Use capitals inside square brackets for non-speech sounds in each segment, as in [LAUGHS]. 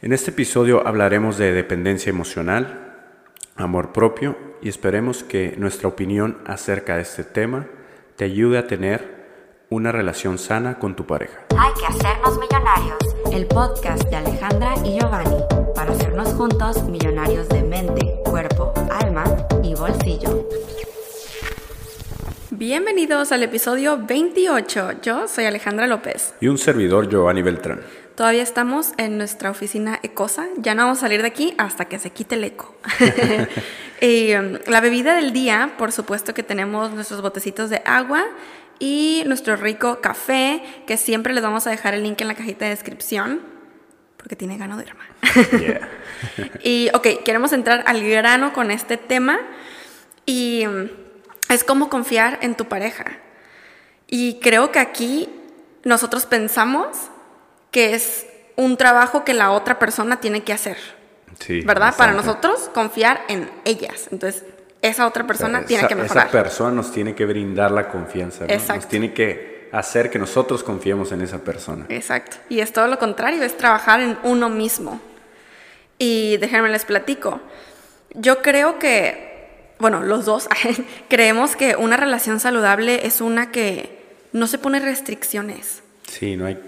En este episodio hablaremos de dependencia emocional, amor propio y esperemos que nuestra opinión acerca de este tema te ayude a tener una relación sana con tu pareja. Hay que hacernos millonarios. El podcast de Alejandra y Giovanni para hacernos juntos millonarios de mente, cuerpo, alma y bolsillo. Bienvenidos al episodio 28. Yo soy Alejandra López. Y un servidor Giovanni Beltrán. Todavía estamos en nuestra oficina Ecosa. Ya no vamos a salir de aquí hasta que se quite el eco. [LAUGHS] [LAUGHS] um, la bebida del día, por supuesto que tenemos nuestros botecitos de agua y nuestro rico café, que siempre les vamos a dejar el link en la cajita de descripción, porque tiene ganoderma. Yeah. [LAUGHS] y, ok, queremos entrar al grano con este tema y um, es cómo confiar en tu pareja. Y creo que aquí nosotros pensamos que es un trabajo que la otra persona tiene que hacer. Sí, ¿Verdad? Para nosotros confiar en ellas. Entonces, esa otra persona tiene que mejorar. Esa persona nos tiene que brindar la confianza, ¿no? Exacto. Nos tiene que hacer que nosotros confiemos en esa persona. Exacto. Y es todo lo contrario, es trabajar en uno mismo. Y déjenme les platico. Yo creo que, bueno, los dos [LAUGHS] creemos que una relación saludable es una que no se pone restricciones. Sí, no hay,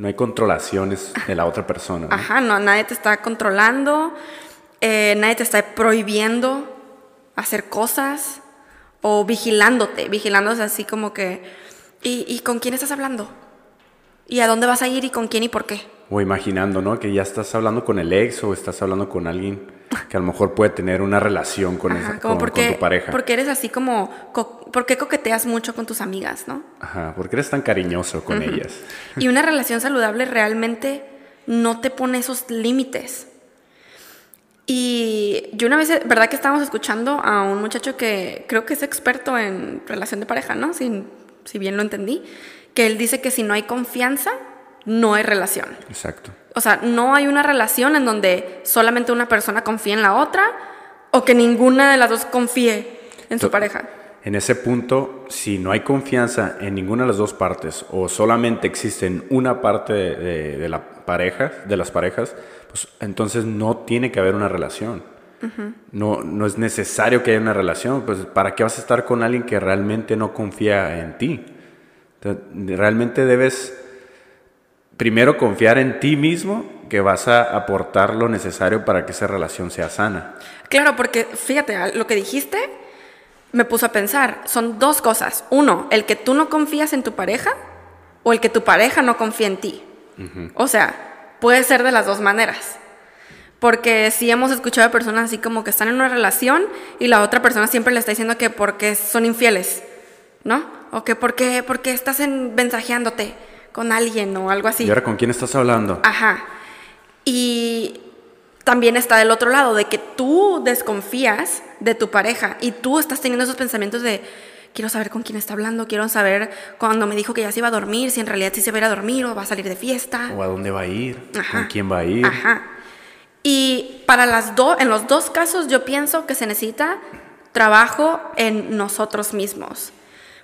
no hay controlaciones de la otra persona. ¿no? Ajá, no, nadie te está controlando, eh, nadie te está prohibiendo hacer cosas o vigilándote, vigilándose así como que, ¿y, ¿y con quién estás hablando? ¿Y a dónde vas a ir y con quién y por qué? O imaginando, ¿no? Que ya estás hablando con el ex o estás hablando con alguien que a lo mejor puede tener una relación con, Ajá, esa, como con, porque, con tu pareja. porque eres así como, co- ¿por qué coqueteas mucho con tus amigas, no? Ajá, porque eres tan cariñoso con ellas. Y una relación saludable realmente no te pone esos límites. Y yo una vez, ¿verdad que estábamos escuchando a un muchacho que creo que es experto en relación de pareja, ¿no? Si, si bien lo entendí, que él dice que si no hay confianza, no hay relación. Exacto. O sea, no hay una relación en donde solamente una persona confíe en la otra o que ninguna de las dos confíe en su pareja. En ese punto, si no hay confianza en ninguna de las dos partes o solamente existe en una parte de, de- de la pareja, de las parejas, pues entonces no tiene que haber una relación. no, no es necesario que haya una relación. Pues ¿para qué vas a estar con alguien que realmente no confía en ti? Realmente debes primero confiar en ti mismo que vas a aportar lo necesario para que esa relación sea sana. Claro, porque fíjate, lo que dijiste me puso a pensar, son dos cosas. Uno, el que tú no confías en tu pareja o el que tu pareja no confía en ti. O sea, puede ser de las dos maneras. Porque sí hemos escuchado de personas así como que están en una relación y la otra persona siempre le está diciendo que porque son infieles, ¿no? O que porque, porque estás en, mensajeándote con alguien o algo así. ¿Y ahora con quién estás hablando? Ajá. Y también está del otro lado, de que tú desconfías de tu pareja y tú estás teniendo esos pensamientos de, quiero saber con quién está hablando, quiero saber cuando me dijo que ya se iba a dormir, si en realidad sí se va a ir a dormir o va a salir de fiesta. ¿O a dónde va a ir? Ajá. ¿Con quién va a ir? Ajá. Y para las dos, en los dos casos yo pienso que se necesita trabajo en nosotros mismos.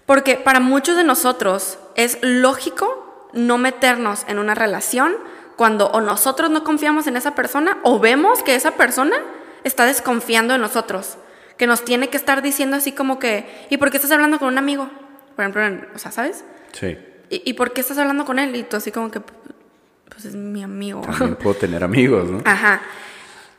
Porque para muchos de nosotros es lógico no meternos en una relación cuando o nosotros no confiamos en esa persona o vemos que esa persona está desconfiando de nosotros. Que nos tiene que estar diciendo así como que, ¿y por qué estás hablando con un amigo? Por ejemplo, o sea, ¿sabes? Sí. ¿Y, y por qué estás hablando con él? Y tú así como que, pues es mi amigo. También [LAUGHS] puedo tener amigos, ¿no? Ajá.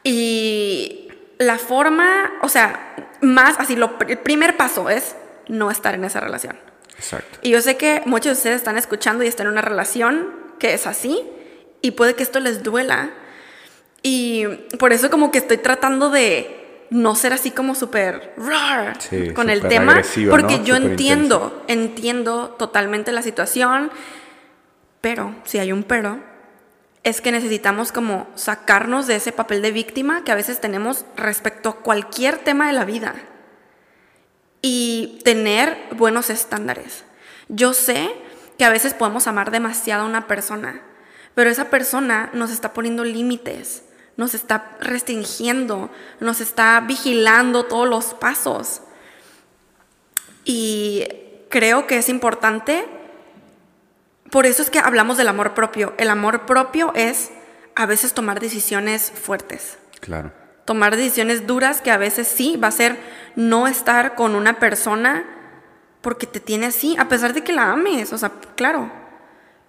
Y la forma, o sea, más así, lo, el primer paso es no estar en esa relación. Exacto. Y yo sé que muchos de ustedes están escuchando y están en una relación que es así y puede que esto les duela. Y por eso como que estoy tratando de no ser así como súper Sí, con el tema, porque ¿no? yo Súper entiendo, entiendo totalmente la situación, pero si hay un pero, es que necesitamos como sacarnos de ese papel de víctima que a veces tenemos respecto a cualquier tema de la vida y tener buenos estándares. Yo sé que a veces podemos amar demasiado a una persona, pero esa persona nos está poniendo límites, nos está restringiendo, nos está vigilando todos los pasos. Y creo que es importante, por eso es que hablamos del amor propio. El amor propio es a veces tomar decisiones fuertes. Claro. Tomar decisiones duras que a veces sí va a ser no estar con una persona porque te tiene así, a pesar de que la ames, o sea, claro.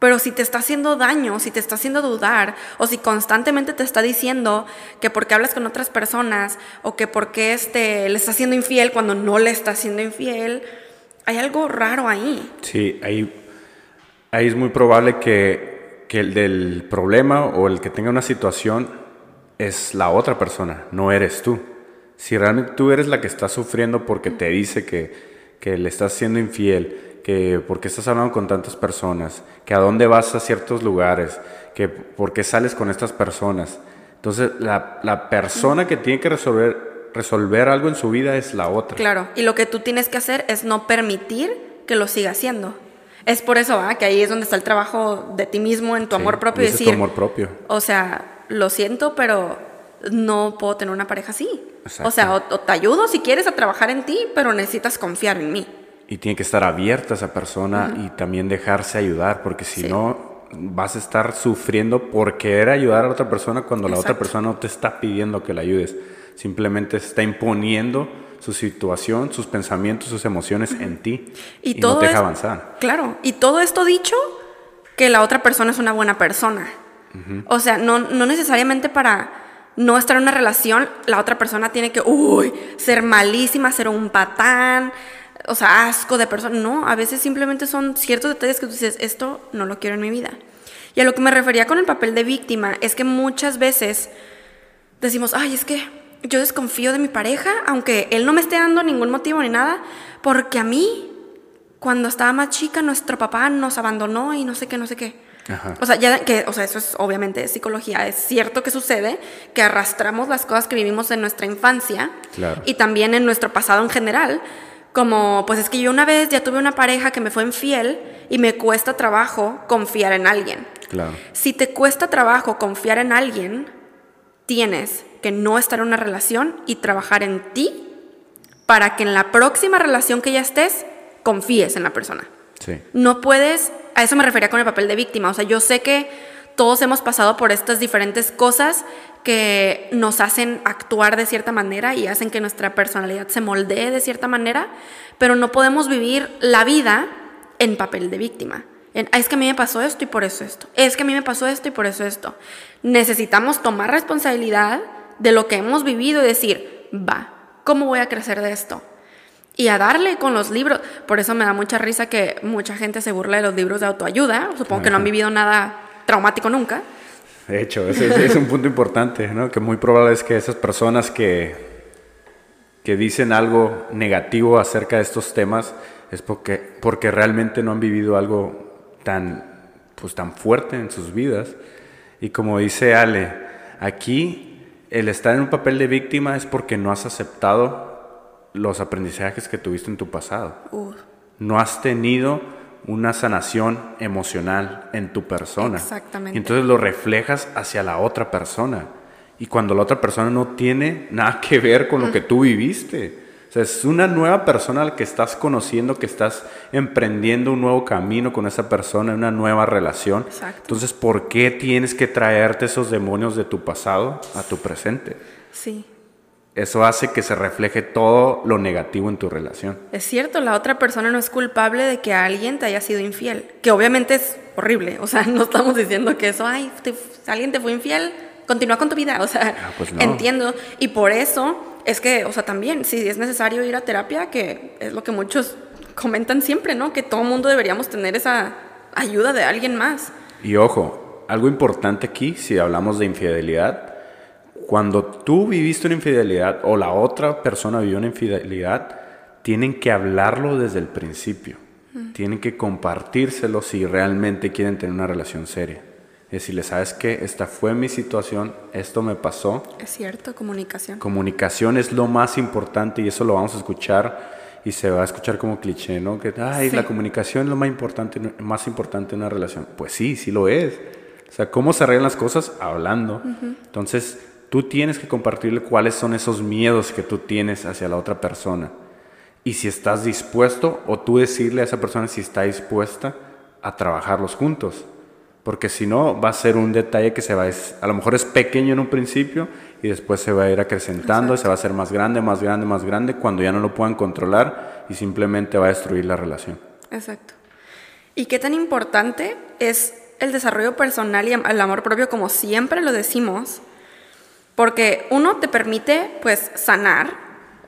Pero si te está haciendo daño, si te está haciendo dudar, o si constantemente te está diciendo que porque hablas con otras personas, o que porque este, le está haciendo infiel cuando no le está haciendo infiel, hay algo raro ahí. Sí, ahí, ahí es muy probable que que el del problema o el que tenga una situación es la otra persona, no eres tú. Si realmente tú eres la que está sufriendo porque te dice que, le estás siendo infiel, que porque estás hablando con tantas personas, que a dónde vas a ciertos lugares, que por qué sales con estas personas. Entonces, la, la persona que tiene que resolver, resolver algo en su vida es la otra. Claro, y lo que tú tienes que hacer es no permitir que lo siga haciendo. Es por eso, que ahí es donde está el trabajo de ti mismo, en tu amor propio. Y decir, tu amor propio. O sea, lo siento, pero no puedo tener una pareja así. O sea, o, te ayudo si quieres a trabajar en ti, pero necesitas confiar en mí. Y tiene que estar abierta esa persona y también dejarse ayudar, porque si no vas a estar sufriendo por querer ayudar a otra persona cuando la otra persona no te está pidiendo que la ayudes. Simplemente está imponiendo su situación, sus pensamientos, sus emociones en ti y, todo no te deja avanzar. Claro, y todo esto dicho que la otra persona es una buena persona. O sea, no, no necesariamente para no estar en una relación, la otra persona tiene que, uy, ser malísima, ser un patán, o sea, asco de persona. No, a veces simplemente son ciertos detalles que tú dices, esto no lo quiero en mi vida. Y a lo que me refería con el papel de víctima es que muchas veces decimos, ay, es que yo desconfío de mi pareja, aunque él no me esté dando ningún motivo ni nada, porque a mí, cuando estaba más chica, nuestro papá nos abandonó y no sé qué, no sé qué. O sea, ya que, o sea, eso es obviamente psicología. Es cierto que sucede que arrastramos las cosas que vivimos en nuestra infancia y también en nuestro pasado en general. Como, pues es que yo una vez ya tuve una pareja que me fue infiel y me cuesta trabajo confiar en alguien. Claro. Si te cuesta trabajo confiar en alguien, tienes que no estar en una relación y trabajar en ti para que en la próxima relación que ya estés, confíes en la persona. Sí. No puedes, a eso me refería con el papel de víctima, o sea, yo sé que todos hemos pasado por estas diferentes cosas que nos hacen actuar de cierta manera y hacen que nuestra personalidad se moldee de cierta manera, pero no podemos vivir la vida en papel de víctima. Es que a mí me pasó esto y por eso esto. Es que a mí me pasó esto y por eso esto. Necesitamos tomar responsabilidad de lo que hemos vivido y decir, va, ¿cómo voy a crecer de esto? Y a darle con los libros. Por eso me da mucha risa que mucha gente se burla de los libros de autoayuda. Supongo que no han vivido nada traumático nunca. De hecho, ese, es un punto importante, ¿no? Que muy probable es que esas personas que, que dicen algo negativo acerca de estos temas es porque, porque realmente no han vivido algo tan, pues, tan fuerte en sus vidas. Y como dice Ale, aquí el estar en un papel de víctima es porque no has aceptado los aprendizajes que tuviste en tu pasado. No has tenido una sanación emocional en tu persona. Exactamente. Y entonces lo reflejas hacia la otra persona. Y cuando la otra persona no tiene nada que ver con lo que tú viviste. O sea, es una nueva persona al que estás conociendo, que estás emprendiendo un nuevo camino con esa persona, una nueva relación. Exacto. Entonces, ¿por qué tienes que traerte esos demonios de tu pasado a tu presente? Sí. Eso hace que se refleje todo lo negativo en tu relación. Es cierto, la otra persona no es culpable de que alguien te haya sido infiel, que obviamente es horrible. O sea, [LAUGHS] no estamos diciendo que eso, ay, alguien te fue infiel, continúa con tu vida. O sea, ah, pues entiendo. Y por eso es que, o sea, también, si es necesario ir a terapia, que es lo que muchos comentan siempre, ¿no? Que todo mundo deberíamos tener esa ayuda de alguien más. Y ojo, algo importante aquí, si hablamos de infidelidad, cuando tú viviste una infidelidad o la otra persona vivió una infidelidad, tienen que hablarlo desde el principio. Tienen que compartírselo si realmente quieren tener una relación seria decirle, ¿sabes qué? Esta fue mi situación, esto me pasó. Es cierto, comunicación. Comunicación es lo más importante y eso lo vamos a escuchar y se va a escuchar como cliché, ¿no? Que, ay, la comunicación es lo más importante, más importante en una relación. Pues sí, sí lo es. O sea, ¿cómo se arreglan las cosas? Hablando. Entonces, tú tienes que compartirle cuáles son esos miedos que tú tienes hacia la otra persona. Y si estás dispuesto, o tú decirle a esa persona si está dispuesta a trabajarlos juntos. Porque si no, va a ser un detalle que se va a... A lo mejor es pequeño en un principio y después se va a ir acrecentando, se va a hacer más grande, más grande, más grande, cuando ya no lo puedan controlar y simplemente va a destruir la relación. Exacto. ¿Y qué tan importante es el desarrollo personal y el amor propio, como siempre lo decimos? Porque uno te permite, pues, sanar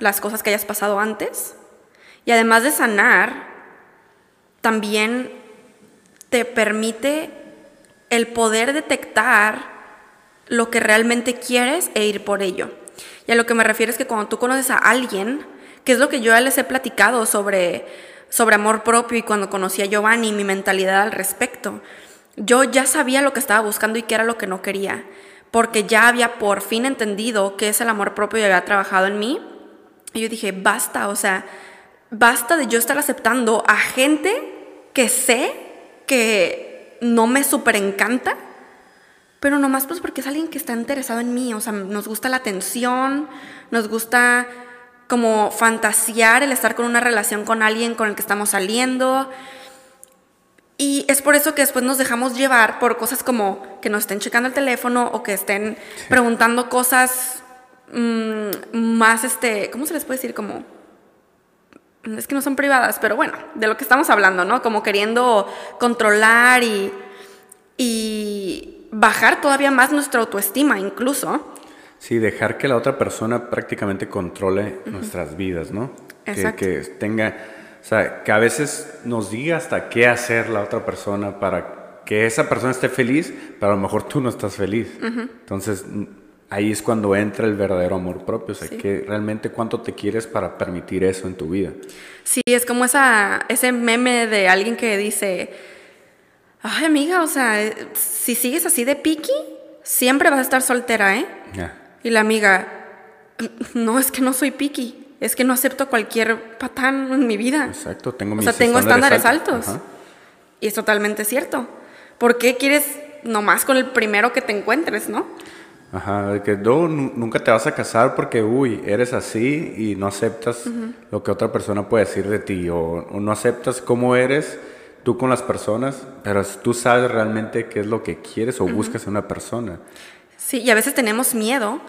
las cosas que hayas pasado antes. Y además de sanar, también te permite el poder detectar lo que realmente quieres e ir por ello. Y a lo que me refiero es que cuando tú conoces a alguien, que es lo que yo ya les he platicado sobre, sobre amor propio y cuando conocí a Giovanni, mi mentalidad al respecto, yo ya sabía lo que estaba buscando y qué era lo que no quería, porque ya había por fin entendido qué es el amor propio y había trabajado en mí. Y yo dije, basta, o sea, basta de yo estar aceptando a gente que sé que no me super encanta pero nomás pues porque es alguien que está interesado en mí, o sea, nos gusta la atención, nos gusta como fantasear el estar con una relación con alguien con el que estamos saliendo. Y es por eso que después nos dejamos llevar por cosas como que nos estén checando el teléfono o que estén preguntando cosas mm, más, este, ¿cómo se les puede decir? Como, es que no son privadas, pero bueno, de lo que estamos hablando, ¿no? Como queriendo controlar y, y bajar todavía más nuestra autoestima incluso. Sí, dejar que la otra persona prácticamente controle nuestras vidas, ¿no? Exacto. Que, tenga, o sea, que a veces nos diga hasta qué hacer la otra persona para que esa persona esté feliz, pero a lo mejor tú no estás feliz. Entonces, ahí es cuando entra el verdadero amor propio, o sea, que realmente cuánto te quieres para permitir eso en tu vida. Sí, es como esa, ese meme de alguien que dice, Ay, amiga, o sea, eh, si sigues así de piqui, siempre vas a estar soltera, ¿eh? Y la amiga, no, es que no soy piqui, es que no acepto cualquier patán en mi vida. Exacto, tengo mis O sea, tengo estándares, altos. Y es totalmente cierto. ¿Por qué quieres nomás con el primero que te encuentres, no? Ajá, que no, nunca te vas a casar porque, uy, eres así y no aceptas lo que otra persona puede decir de ti o, o no aceptas cómo eres tú con las personas, pero tú sabes realmente qué es lo que quieres o buscas en una persona. Sí, y a veces tenemos miedo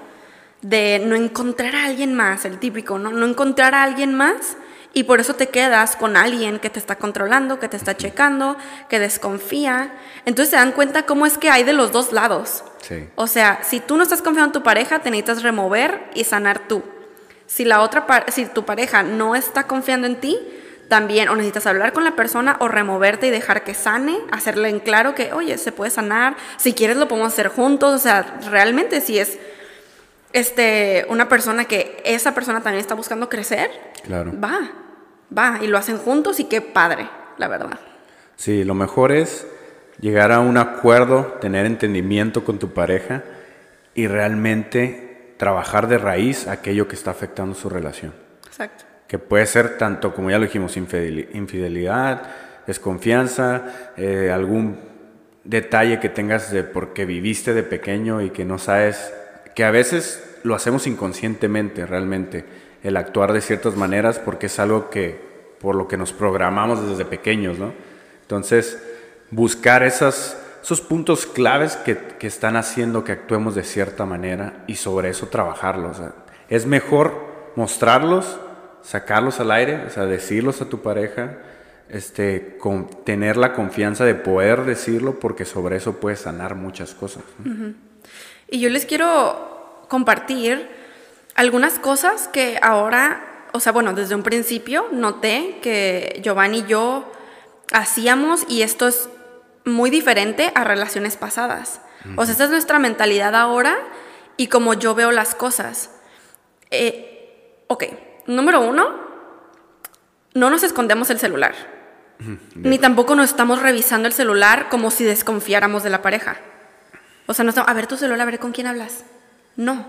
de no encontrar a alguien más, el típico, ¿no? No encontrar a alguien más y por eso te quedas con alguien que te está controlando, que te está checando, que desconfía. Entonces se dan cuenta cómo es que hay de los dos lados. Sí. O sea, si tú no estás confiando en tu pareja, te necesitas remover y sanar tú. Si la otra si tu pareja no está confiando en ti, también o necesitas hablar con la persona o removerte y dejar que sane, hacerle en claro que, oye, se puede sanar, si quieres lo podemos hacer juntos, o sea, realmente si es este, una persona que esa persona también está buscando crecer, claro. va, va, y lo hacen juntos y qué padre, la verdad. Sí, lo mejor es llegar a un acuerdo, tener entendimiento con tu pareja y realmente trabajar de raíz aquello que está afectando su relación. Exacto que puede ser tanto, como ya lo dijimos, infidelidad, desconfianza, eh, algún detalle que tengas de porque viviste de pequeño y que no sabes, que a veces lo hacemos inconscientemente realmente, el actuar de ciertas maneras porque es algo que por lo que nos programamos desde pequeños, ¿no? Entonces, buscar esos puntos claves que, están haciendo que actuemos de cierta manera y sobre eso trabajarlos. es mejor mostrarlos sacarlos al aire, o sea, decirlos a tu pareja, este, tener la confianza de poder decirlo porque sobre eso puedes sanar muchas cosas. Y yo les quiero compartir algunas cosas que ahora, o sea, bueno, desde un principio noté que Giovanni y yo hacíamos y esto es muy diferente a relaciones pasadas. O sea, esta es nuestra mentalidad ahora y como yo veo las cosas. Eh, ok, número uno, no nos escondemos el celular. Ni tampoco nos estamos revisando el celular como si desconfiáramos de la pareja. O sea, no estamos, a ver tu celular, a ver con quién hablas. No.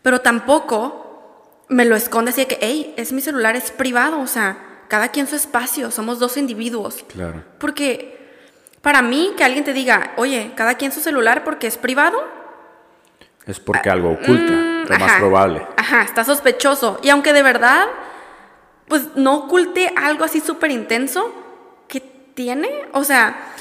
Pero tampoco me lo esconde así de que, hey, es mi celular, es privado. O sea, cada quien su espacio, somos dos individuos. Claro. Porque para mí, que alguien te diga, oye, cada quien su celular porque es privado, es porque algo oculta, mm, lo más probable. Ajá, está sospechoso. Y aunque de verdad, pues no oculte algo así súper intenso, ¿qué tiene? O sea,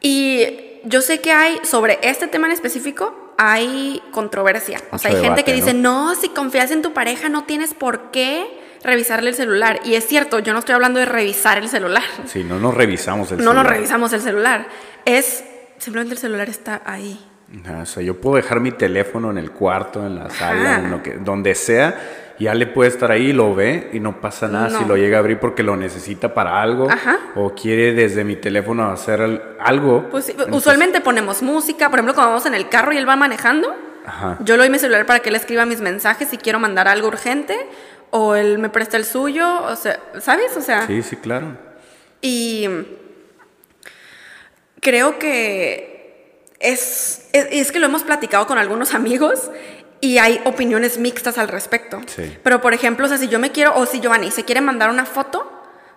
y yo sé que hay, sobre este tema en específico, hay controversia. O sea, hay gente que dice, no, si confías en tu pareja no tienes por qué revisarle el celular. Y es cierto, yo no estoy hablando de revisar el celular. Sí, no nos revisamos el No nos celular. revisamos el celular. Es, simplemente el celular está ahí. Ajá, O sea, yo puedo dejar mi teléfono en el cuarto, en la sala, Ajá. en lo que, donde sea, ya le puede estar ahí, lo ve y no pasa nada si lo llega a abrir porque lo necesita para algo Ajá. o quiere desde mi teléfono hacer al- algo. Pues Entonces, usualmente ponemos música, por ejemplo, cuando vamos en el carro y él va manejando, Ajá. yo le doy mi celular para que él escriba mis mensajes si quiero mandar algo urgente, o él me presta el suyo, o sea, ¿sabes? O sea, Sí, sí, claro. y creo que es, es, es que lo hemos platicado con algunos [LAUGHS] amigos y hay opiniones mixtas al respecto. Sí. Pero, por ejemplo, o sea, si yo me quiero, o si Giovanni se quiere mandar una foto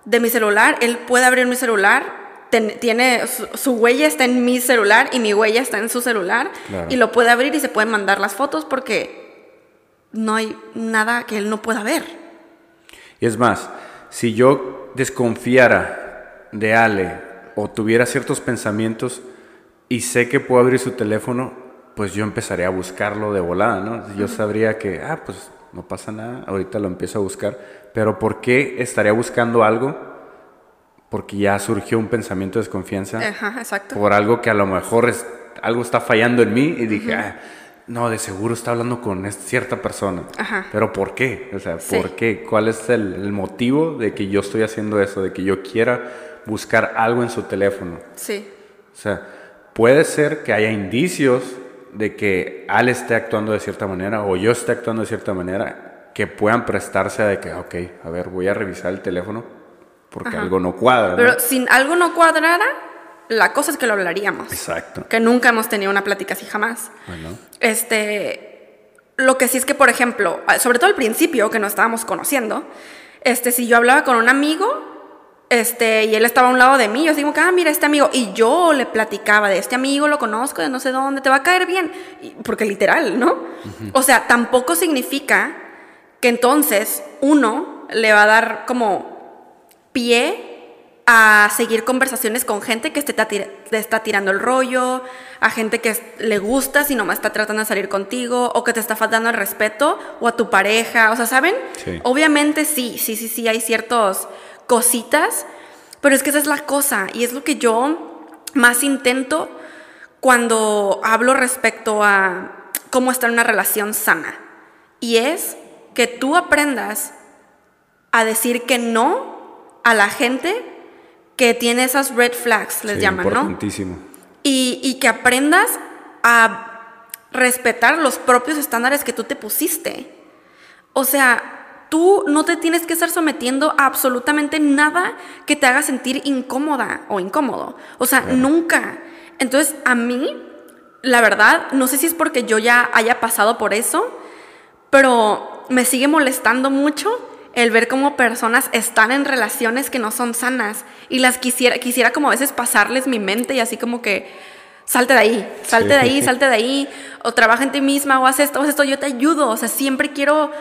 de mi celular, él puede abrir mi celular, ten- tiene su, su huella está en mi celular y mi huella está en su celular Claro. y lo puede abrir y se pueden mandar las fotos porque no hay nada que él no pueda ver. Y es más, si yo desconfiara de Ale o tuviera ciertos pensamientos y sé que puedo abrir su teléfono, pues yo empezaría a buscarlo de volada, ¿no? Yo sabría que, ah, pues no pasa nada, ahorita lo empiezo a buscar, pero ¿por qué estaría buscando algo? Porque ya surgió un pensamiento de desconfianza Ajá, exacto. por algo que a lo mejor es, algo está fallando en mí y dije, ah, no, de seguro está hablando con es- cierta persona. Ajá. Pero ¿por qué? O sea, Sí. ¿por qué? ¿Cuál es el, el motivo de que yo estoy haciendo eso? De que yo quiera buscar algo en su teléfono. Sí. O sea, puede ser que haya indicios de que Al esté actuando de cierta manera o yo esté actuando de cierta manera que puedan prestarse a de que, ok, a ver, voy a revisar el teléfono porque Ajá. algo no cuadra. ¿no? Pero si algo no cuadrara, la cosa es que lo hablaríamos. Exacto. Que nunca hemos tenido una plática así jamás. Bueno, Este, lo que sí es que, por ejemplo, sobre todo al principio que nos estábamos conociendo, este, si yo hablaba con un amigo, este, y él estaba a un lado de mí, yo digo, ah, mira este amigo, y yo le platicaba de este amigo, lo conozco, de no sé dónde, te va a caer bien, Y- porque literal, ¿no? O sea, tampoco significa que entonces uno le va a dar como pie a seguir conversaciones con gente que te está, tir- te está tirando el rollo, a gente que le gusta si nomás está tratando de salir contigo, o que te está faltando el respeto, o a tu pareja, o sea, ¿saben? Sí. Obviamente sí, sí, sí, sí, hay ciertas cositas, pero es que esa es la cosa, y es lo que yo más intento cuando hablo respecto a cómo estar en una relación sana, y es que tú aprendas a decir que no a la gente que tiene esas red flags, les sí, llaman, ¿no? Y, y que aprendas a respetar los propios estándares que tú te pusiste. O sea, tú no te tienes que estar sometiendo a absolutamente nada que te haga sentir incómoda o incómodo. O sea, nunca. Entonces, a mí, la verdad, no sé si es porque yo ya haya pasado por eso, pero me sigue molestando mucho el ver cómo personas están en relaciones que no son sanas y las quisiera, quisiera como a veces pasarles mi mente y así como que salte de ahí, salte de ahí, salte de ahí, o trabaja en ti misma, o haz esto, haz esto, yo te ayudo, o sea, siempre quiero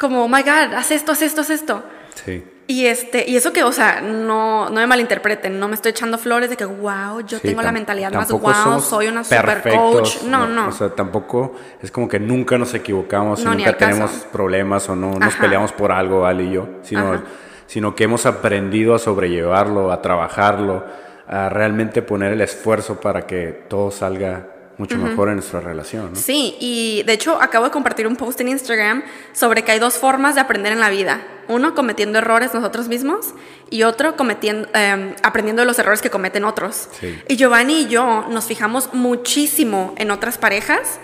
como, oh my God, haz esto, haz esto, haz esto. Sí. Y, este, y eso que, o sea, no, no me malinterpreten, no me estoy echando flores de que, wow, yo Sí, tengo la mentalidad más wow, soy una super coach. No, no. O sea, tampoco es como que nunca nos equivocamos No, nunca tenemos problemas o no nos Ajá. peleamos por algo, Ale y yo, sino, Ajá. sino que hemos aprendido a sobrellevarlo, a trabajarlo, a realmente poner el esfuerzo para que todo salga mucho mejor en nuestra relación. ¿no? Sí, y de hecho acabo de compartir un post en Instagram sobre que hay dos formas de aprender en la vida. Uno, cometiendo errores nosotros mismos y otro, cometiendo, eh, aprendiendo de los errores que cometen otros. Sí. Y Giovanni y yo nos fijamos muchísimo en otras parejas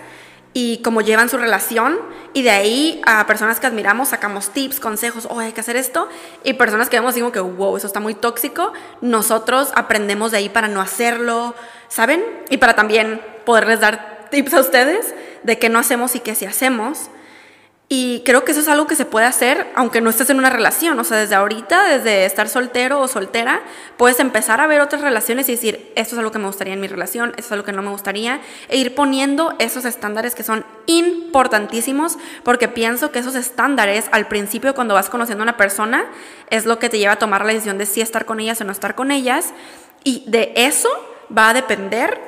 y cómo llevan su relación y de ahí a personas que admiramos sacamos tips, consejos, oh, hay que hacer esto y personas que vemos digo que wow, eso está muy tóxico, nosotros aprendemos de ahí para no hacerlo, ¿saben? Y para también poderles dar tips a ustedes de qué no hacemos y qué sí hacemos. Y creo que eso es algo que se puede hacer aunque no estés en una relación. O sea, desde ahorita, desde estar soltero o soltera, puedes empezar a ver otras relaciones y decir, esto es algo que me gustaría en mi relación, esto es algo que no me gustaría, e ir poniendo esos estándares que son importantísimos, porque pienso que esos estándares al principio cuando vas conociendo a una persona es lo que te lleva a tomar la decisión de si estar con ellas o no estar con ellas. Y de eso va a depender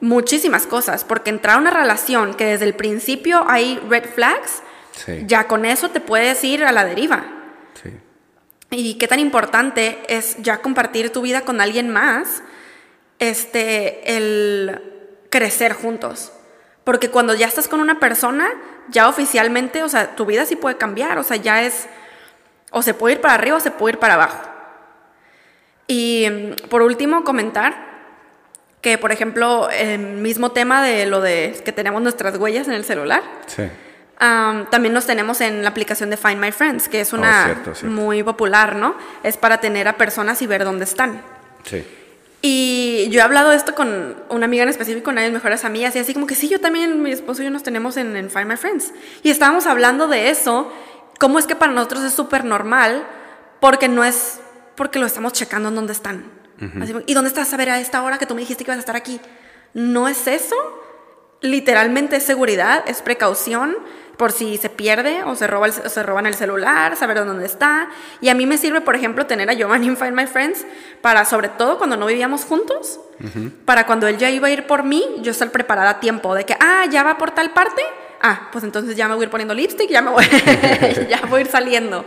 muchísimas cosas, porque entrar a una relación que desde el principio hay red flags, Sí. ya con eso te puedes ir a la deriva. Sí. Y qué tan importante es ya compartir tu vida con alguien más, este, el crecer juntos. Porque cuando ya estás con una persona, ya oficialmente, o sea, tu vida sí puede cambiar, o sea, ya es, o se puede ir para arriba o se puede ir para abajo. Y mm, por último, comentar que, por ejemplo, el mismo tema de lo de que tenemos nuestras huellas en el celular, Sí. Am, también nos tenemos en la aplicación de Find My Friends, que es una Oh, cierto, cierto. muy popular, ¿no? Es para tener a personas y ver dónde están. Sí. Y yo he hablado de esto con una amiga en específico, una de mis mejores amigas, y así como que sí, yo también, mi esposo y yo nos tenemos en, en Find My Friends. Y estábamos hablando de eso, cómo es que para nosotros es súper normal, porque no es porque lo estamos checando en dónde están. Así, ¿Y dónde estás a ver a esta hora que tú me dijiste que ibas a estar aquí? No es eso. Literalmente es seguridad, es precaución por si se pierde o se, roba el- o se roban el celular, saber dónde está. Y a mí me sirve, por ejemplo, tener a Giovanni en Find My Friends para, sobre todo cuando no vivíamos juntos, para cuando él ya iba a ir por mí, yo estar preparada a tiempo de que, ah, ya va por tal parte, ah, pues entonces ya me voy a ir poniendo lipstick, ya me voy, [LAUGHS] ya voy a ir saliendo.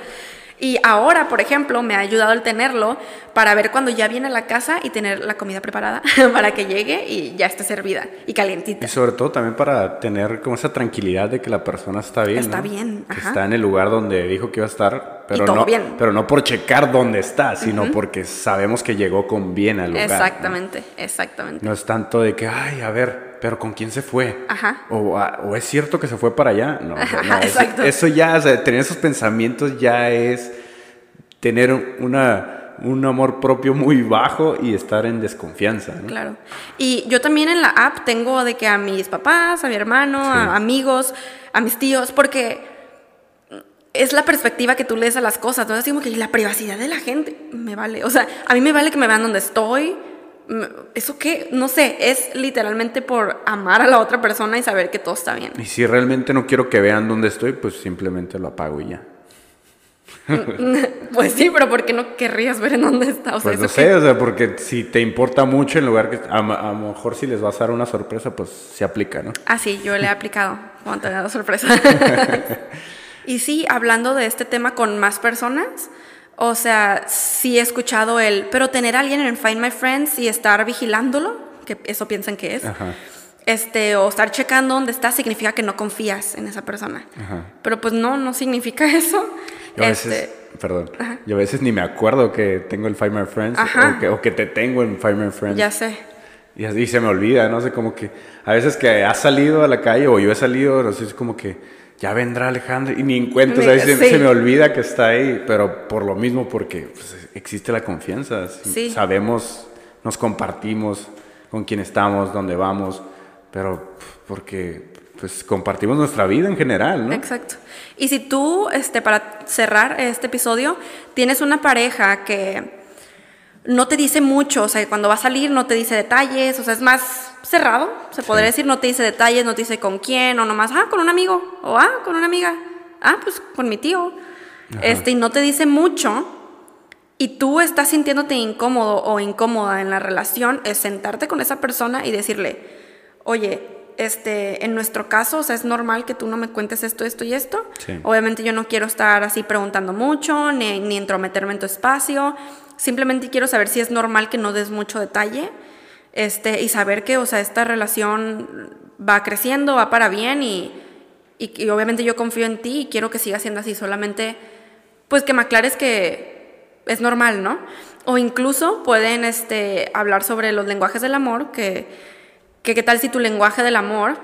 Y ahora, por ejemplo, me ha ayudado el tenerlo para ver cuando ya viene a la casa y tener la comida preparada [LAUGHS] para que llegue y ya esté servida y calientita. Y sobre todo también para tener como esa tranquilidad de que la persona está bien. Está ¿no? bien, ajá. está en el lugar donde dijo que iba a estar, pero, todo no, bien. pero no por checar dónde está, sino porque sabemos que llegó con bien al lugar. ¿no? Exactamente, exactamente. No es tanto de que, ay, a ver, pero ¿con quién se fue? Ajá. O, o es cierto que se fue para allá. No, no, Ajá, eso, exacto. eso ya, o sea, tener esos pensamientos ya es tener una, un amor propio muy bajo y estar en desconfianza. ¿no? Claro. Y yo también en la app tengo de que a mis papás, a mi hermano, a amigos, a mis tíos, porque es la perspectiva que tú lees a las cosas. Entonces, como que "Y la privacidad de la gente me vale. O sea, a mí me vale que me vean donde estoy. Mm, ¿Eso qué? No sé, es literalmente por amar a la otra persona y saber que todo está bien. Y si realmente no quiero que vean dónde estoy, pues simplemente lo apago y ya. Pues sí, pero ¿por qué no querrías ver en dónde está? O sea, Pues no ¿eso qué? sé, o sea, porque si te importa mucho en lugar que a, a lo mejor si les vas a dar una sorpresa, pues se aplica, ¿no? Ah, sí, yo le he aplicado cuando te he dado sorpresa. [LAUGHS] [LAUGHS] y sí, hablando de este tema con más personas, o sea, sí he escuchado el, pero tener a alguien en Find My Friends y estar vigilándolo, que eso piensan que es, Ajá. este, o estar checando dónde está, significa que no confías en esa persona. Ajá. Pero pues no, no significa [LAUGHS] eso. Yo a Este, veces, perdón, yo a veces ni me acuerdo que tengo el Find My Friends Ajá. o que, o que te tengo en Find My Friends. ya sé. Y así se me olvida, no sé, como que a veces que has salido a la calle o yo he salido, no sé, es como que ya vendrá Alejandro y ni Ni- se, me olvida que está ahí, pero por lo mismo, porque pues, existe la confianza, Sí. sabemos, nos compartimos con quién estamos, dónde vamos, pero porque pues compartimos nuestra vida en general, ¿no? Exacto. Y si tú, este, para cerrar este episodio, tienes una pareja que no te dice mucho, o sea, cuando va a salir no te dice detalles, o sea, es más cerrado, se podría decir, no te dice detalles, no te dice con quién, o nomás, ah, con un amigo, o ah, con una amiga, ah, pues con mi tío, este, y no te dice mucho, y tú estás sintiéndote incómodo o incómoda en la relación, es sentarte con esa persona y decirle, oye, este, en nuestro caso, o sea, es normal que tú no me cuentes esto, esto y esto. Sí. Obviamente yo no quiero estar así preguntando mucho, ni, ni entrometerme en tu espacio. Simplemente quiero saber si es normal que no des mucho detalle. Este, y saber que, o sea, esta relación va creciendo, va para bien y, y, obviamente yo confío en ti y quiero que siga siendo así. Solamente, pues que me aclares que es normal, ¿no? O incluso pueden este, hablar sobre los lenguajes del amor, que, que qué tal si tu lenguaje del amor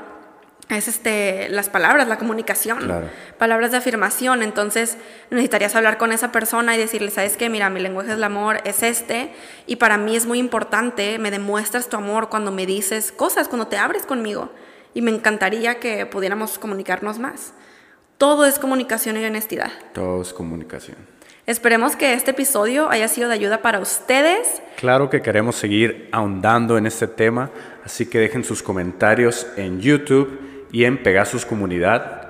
es este, las palabras, la comunicación, Claro. palabras de afirmación. Entonces necesitarías hablar con esa persona y decirle, ¿sabes qué? Mira, mi lenguaje del amor es este y para mí es muy importante, me demuestras tu amor cuando me dices cosas, cuando te abres conmigo. Y me encantaría que pudiéramos comunicarnos más. Todo es comunicación y honestidad. Todo es comunicación. Esperemos que este episodio haya sido de ayuda para ustedes. Claro que queremos seguir ahondando en este tema, así que dejen sus comentarios en YouTube y en Pegasus Comunidad.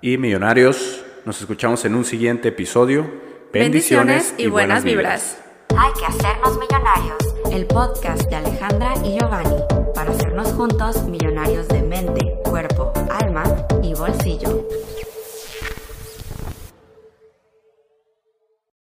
Y millonarios, nos escuchamos en un siguiente episodio. Bendiciones, y buenas vibras. Hay que hacernos millonarios. El podcast de Alejandra y Giovanni. para hacernos juntos millonarios de mente, cuerpo, alma y bolsillo.